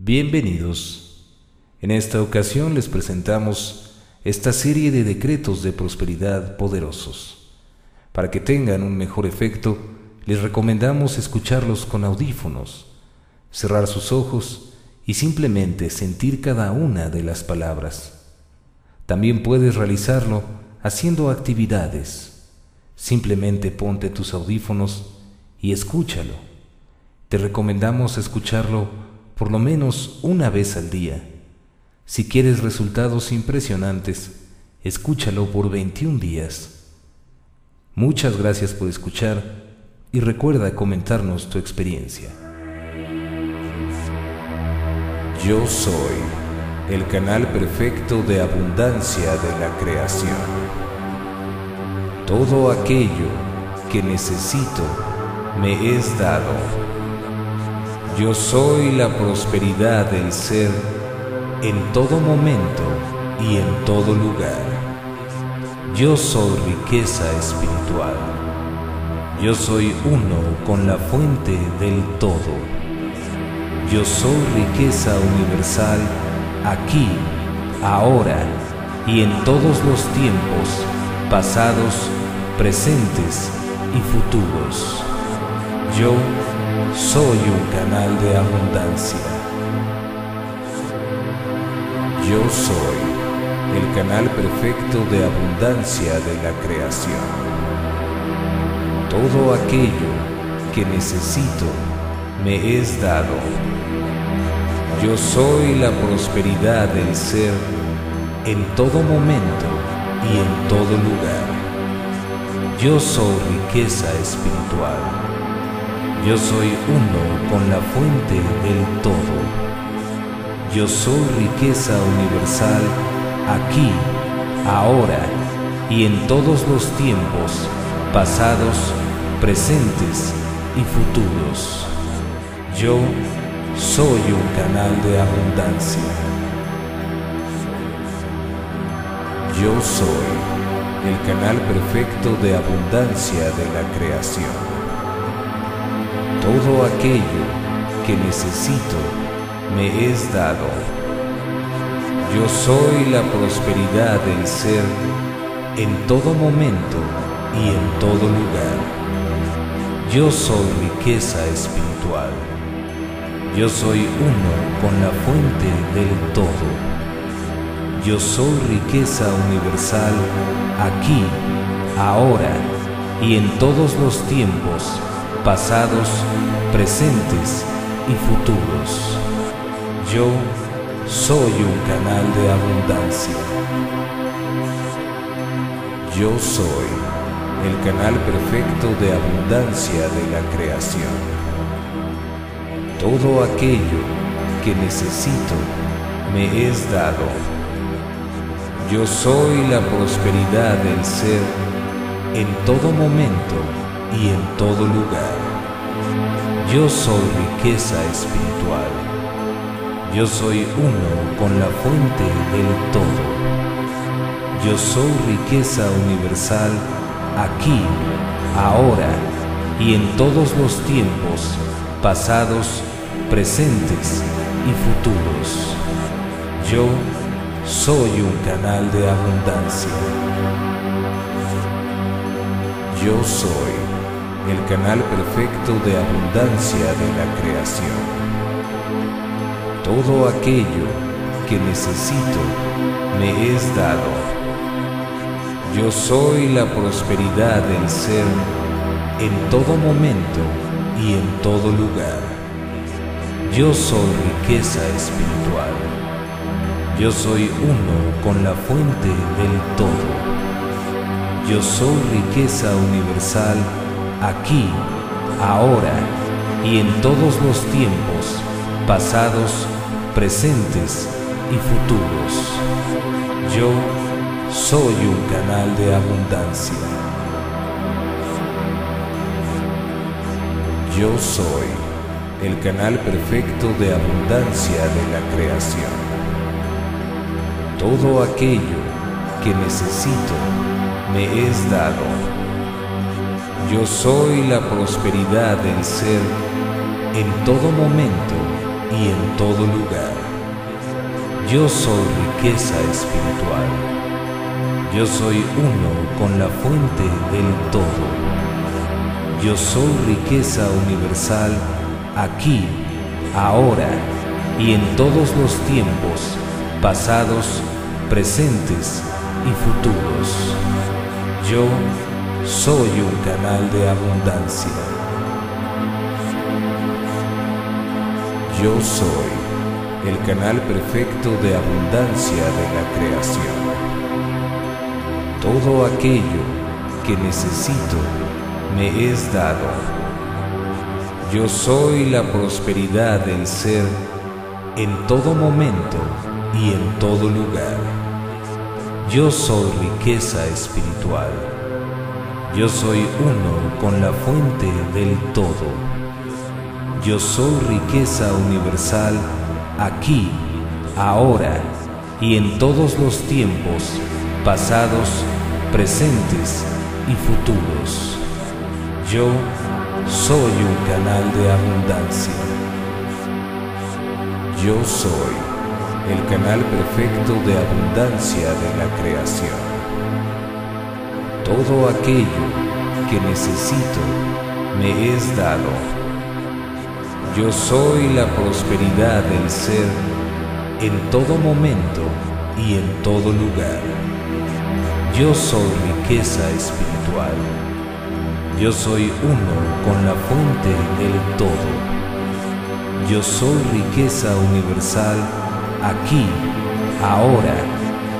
Bienvenidos. En esta ocasión les presentamos esta serie de decretos de prosperidad poderosos. Para que tengan un mejor efecto, les recomendamos escucharlos con audífonos, cerrar sus ojos y simplemente sentir cada una de las palabras. También puedes realizarlo haciendo actividades. Simplemente ponte tus audífonos y escúchalo. Te recomendamos escucharlo por lo menos una vez al día. Si quieres resultados impresionantes, escúchalo por 21 días. Muchas gracias por escuchar y recuerda comentarnos tu experiencia. Yo soy el canal perfecto de abundancia de la creación. Todo aquello que necesito me es dado yo soy la prosperidad del ser en todo momento y en todo lugar. Yo soy riqueza espiritual. Yo soy uno con la fuente del todo. Yo soy riqueza universal aquí, ahora y en todos los tiempos, pasados, presentes y futuros. Yo soy un canal de abundancia. Yo soy el canal perfecto de abundancia de la creación. Todo aquello que necesito me es dado. Yo soy la prosperidad del ser en todo momento y en todo lugar. Yo soy riqueza espiritual. Yo soy uno con la fuente del todo. Yo soy riqueza universal aquí, ahora y en todos los tiempos, pasados, presentes y futuros. Yo soy un canal de abundancia. Yo soy el canal perfecto de abundancia de la creación todo aquello que necesito me es dado. Yo soy la prosperidad del ser en todo momento y en todo lugar. Yo soy riqueza espiritual. Yo soy uno con la fuente del todo. Yo soy riqueza universal aquí, ahora y en todos los tiempos pasados, presentes y futuros. Yo soy un canal de abundancia. Yo soy el canal perfecto de abundancia de la creación. Todo aquello que necesito me es dado. Yo soy la prosperidad del ser en todo momento y en todo lugar. Yo soy riqueza espiritual. Yo soy uno con la fuente del todo. Yo soy riqueza universal aquí, ahora y en todos los tiempos, pasados, presentes y futuros. Yo soy un canal de abundancia. Yo soy el canal perfecto de abundancia de la creación. Todo aquello que necesito me es dado. Yo soy la prosperidad del ser en todo momento y en todo lugar. Yo soy riqueza espiritual. Yo soy uno con la fuente del todo. Yo soy riqueza universal aquí, ahora y en todos los tiempos, pasados, presentes y futuros. Yo soy un canal de abundancia. Yo soy el canal perfecto de abundancia de la creación. Todo aquello que necesito me es dado yo soy la prosperidad del ser en todo momento y en todo lugar. Yo soy riqueza espiritual. Yo soy uno con la fuente del todo. Yo soy riqueza universal aquí, ahora y en todos los tiempos, pasados, presentes y futuros. Yo soy un canal de abundancia. Yo soy el canal perfecto de abundancia de la creación. Todo aquello que necesito me es dado. Yo soy la prosperidad del ser en todo momento y en todo lugar. Yo soy riqueza espiritual. Yo soy uno con la fuente del todo. Yo soy riqueza universal aquí, ahora y en todos los tiempos, pasados, presentes y futuros. Yo soy un canal de abundancia. Yo soy el canal perfecto de abundancia de la creación. Todo aquello que necesito me es dado. Yo soy la prosperidad del ser en todo momento y en todo lugar. Yo soy riqueza espiritual. Yo soy uno con la fuente del todo. Yo soy riqueza universal aquí, ahora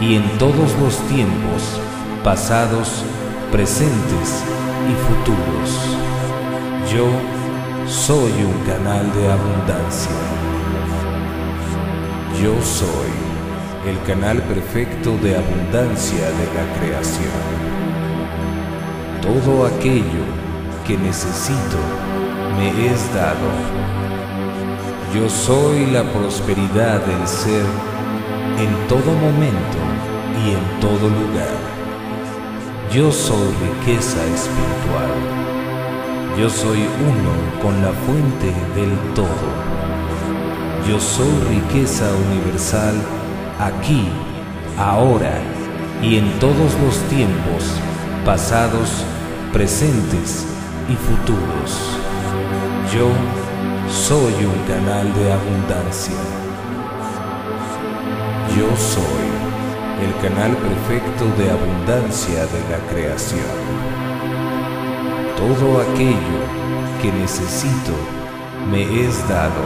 y en todos los tiempos, pasados, presentes y futuros. Yo soy un canal de abundancia. Yo soy el canal perfecto de abundancia de la creación. Todo aquello que necesito me es dado. Yo soy la prosperidad del ser en todo momento y en todo lugar. Yo soy riqueza espiritual. Yo soy uno con la fuente del todo. Yo soy riqueza universal aquí, ahora y en todos los tiempos, pasados, presentes y futuros. Yo soy un canal de abundancia. Yo soy el canal perfecto de abundancia de la creación. Todo aquello que necesito me es dado.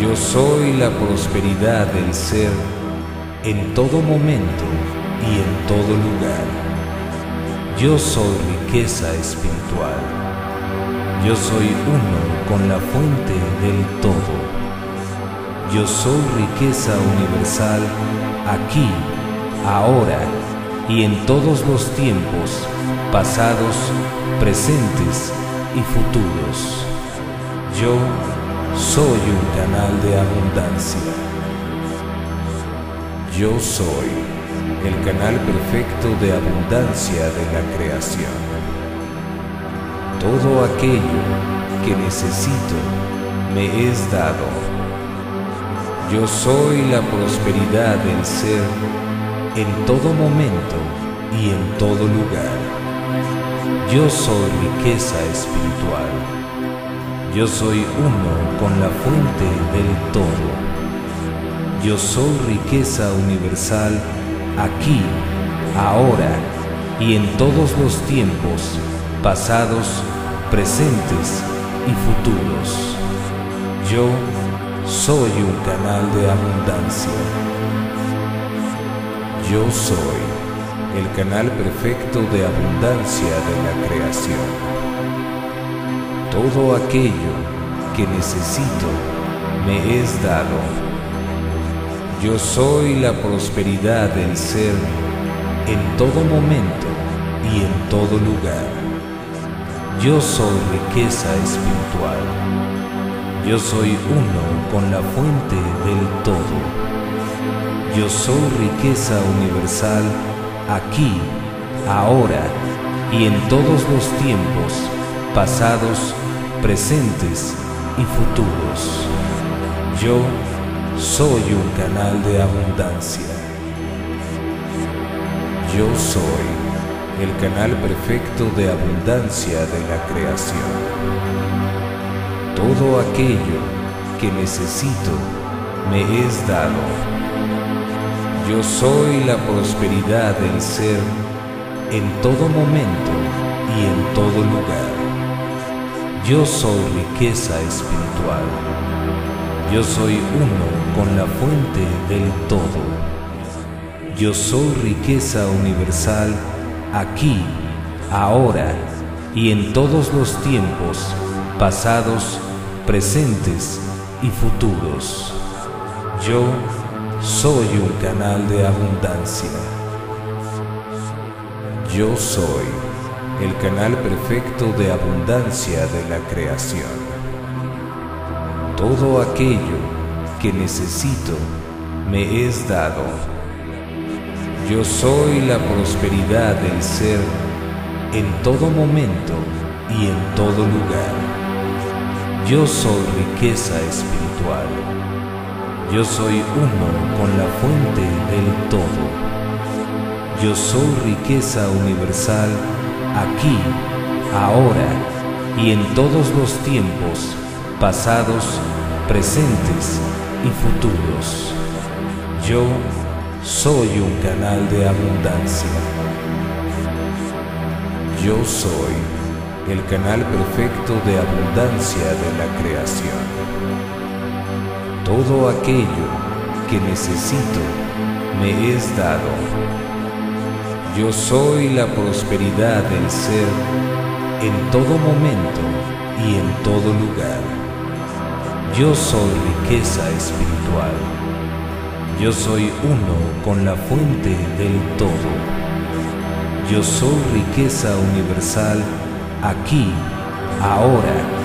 Yo soy la prosperidad del ser en todo momento y en todo lugar. Yo soy riqueza espiritual. Yo soy uno con la fuente del todo. Yo soy riqueza universal aquí, ahora y en todos los tiempos, pasados, presentes y futuros. Yo soy un canal de abundancia. Yo soy el canal perfecto de abundancia de la creación. Todo aquello que necesito me es dado. Yo soy la prosperidad del ser en todo momento y en todo lugar. Yo soy riqueza espiritual. Yo soy uno con la fuente del todo. Yo soy riqueza universal aquí, ahora y en todos los tiempos, pasados, presentes y futuros. Yo soy un canal de abundancia. Yo soy el canal perfecto de abundancia de la creación. Todo aquello que necesito me es dado. Yo soy la prosperidad del ser en todo momento y en todo lugar. Yo soy riqueza espiritual. Yo soy uno con la fuente del todo. Yo soy riqueza universal aquí, ahora y en todos los tiempos, pasados, presentes y futuros. Yo soy un canal de abundancia. Yo soy el canal perfecto de abundancia de la creación. Todo aquello que necesito me es dado. Yo soy la prosperidad del ser en todo momento y en todo lugar. Yo soy riqueza espiritual. Yo soy uno con la fuente del todo. Yo soy riqueza universal aquí, ahora y en todos los tiempos, pasados, presentes y futuros. Yo soy un canal de abundancia. Yo soy el canal perfecto de abundancia de la creación. Todo aquello que necesito me es dado yo soy la prosperidad del ser en todo momento y en todo lugar. Yo soy riqueza espiritual. Yo soy uno con la fuente del todo. Yo soy riqueza universal aquí, ahora y en todos los tiempos, pasados, presentes y futuros. Yo soy un canal de abundancia. Yo soy el canal perfecto de abundancia de la creación. Todo aquello que necesito me es dado. Yo soy la prosperidad del ser en todo momento y en todo lugar. Yo soy riqueza espiritual. Yo soy uno con la fuente del todo. Yo soy riqueza universal aquí, ahora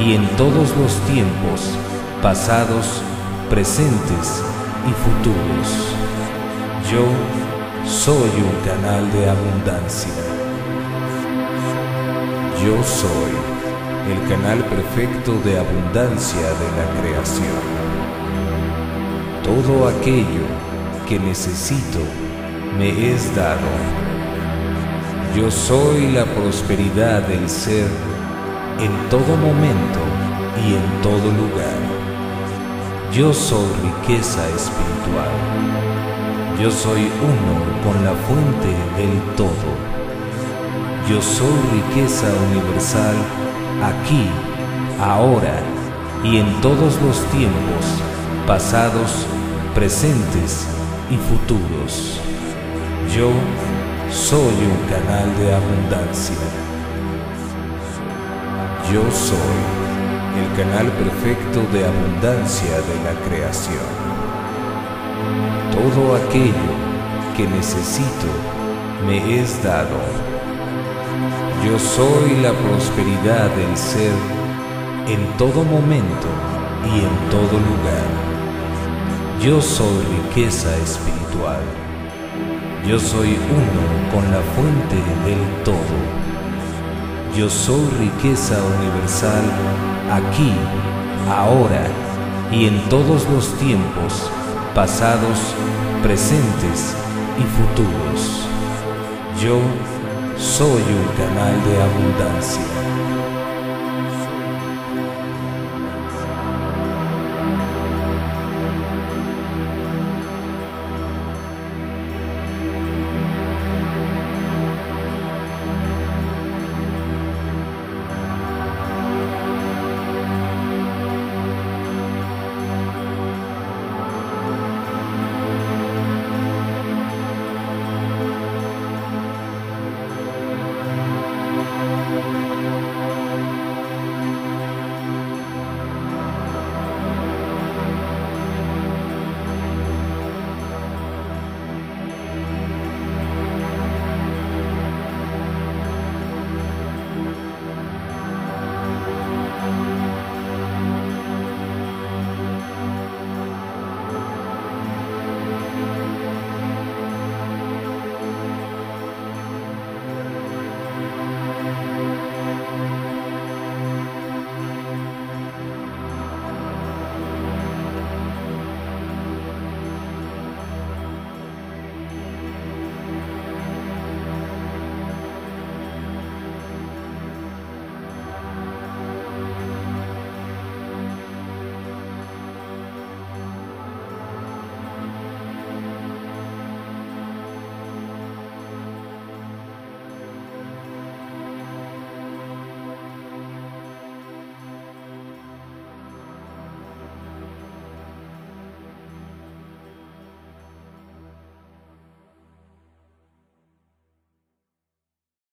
y en todos los tiempos, pasados, presentes y futuros. Yo soy un canal de abundancia. Yo soy el canal perfecto de abundancia de la creación. Todo aquello que necesito me es dado. Yo soy la prosperidad del ser en todo momento y en todo lugar. Yo soy riqueza espiritual. Yo soy uno con la fuente del todo. Yo soy riqueza universal aquí, ahora y en todos los tiempos pasados, presentes y futuros. Yo soy un canal de abundancia. Yo soy el canal perfecto de abundancia de la creación. Todo aquello que necesito me es dado. Yo soy la prosperidad del ser en todo momento y en todo lugar. Yo soy riqueza espiritual. Yo soy uno con la fuente del todo. Yo soy riqueza universal aquí, ahora y en todos los tiempos, pasados, presentes y futuros. Yo soy un canal de abundancia.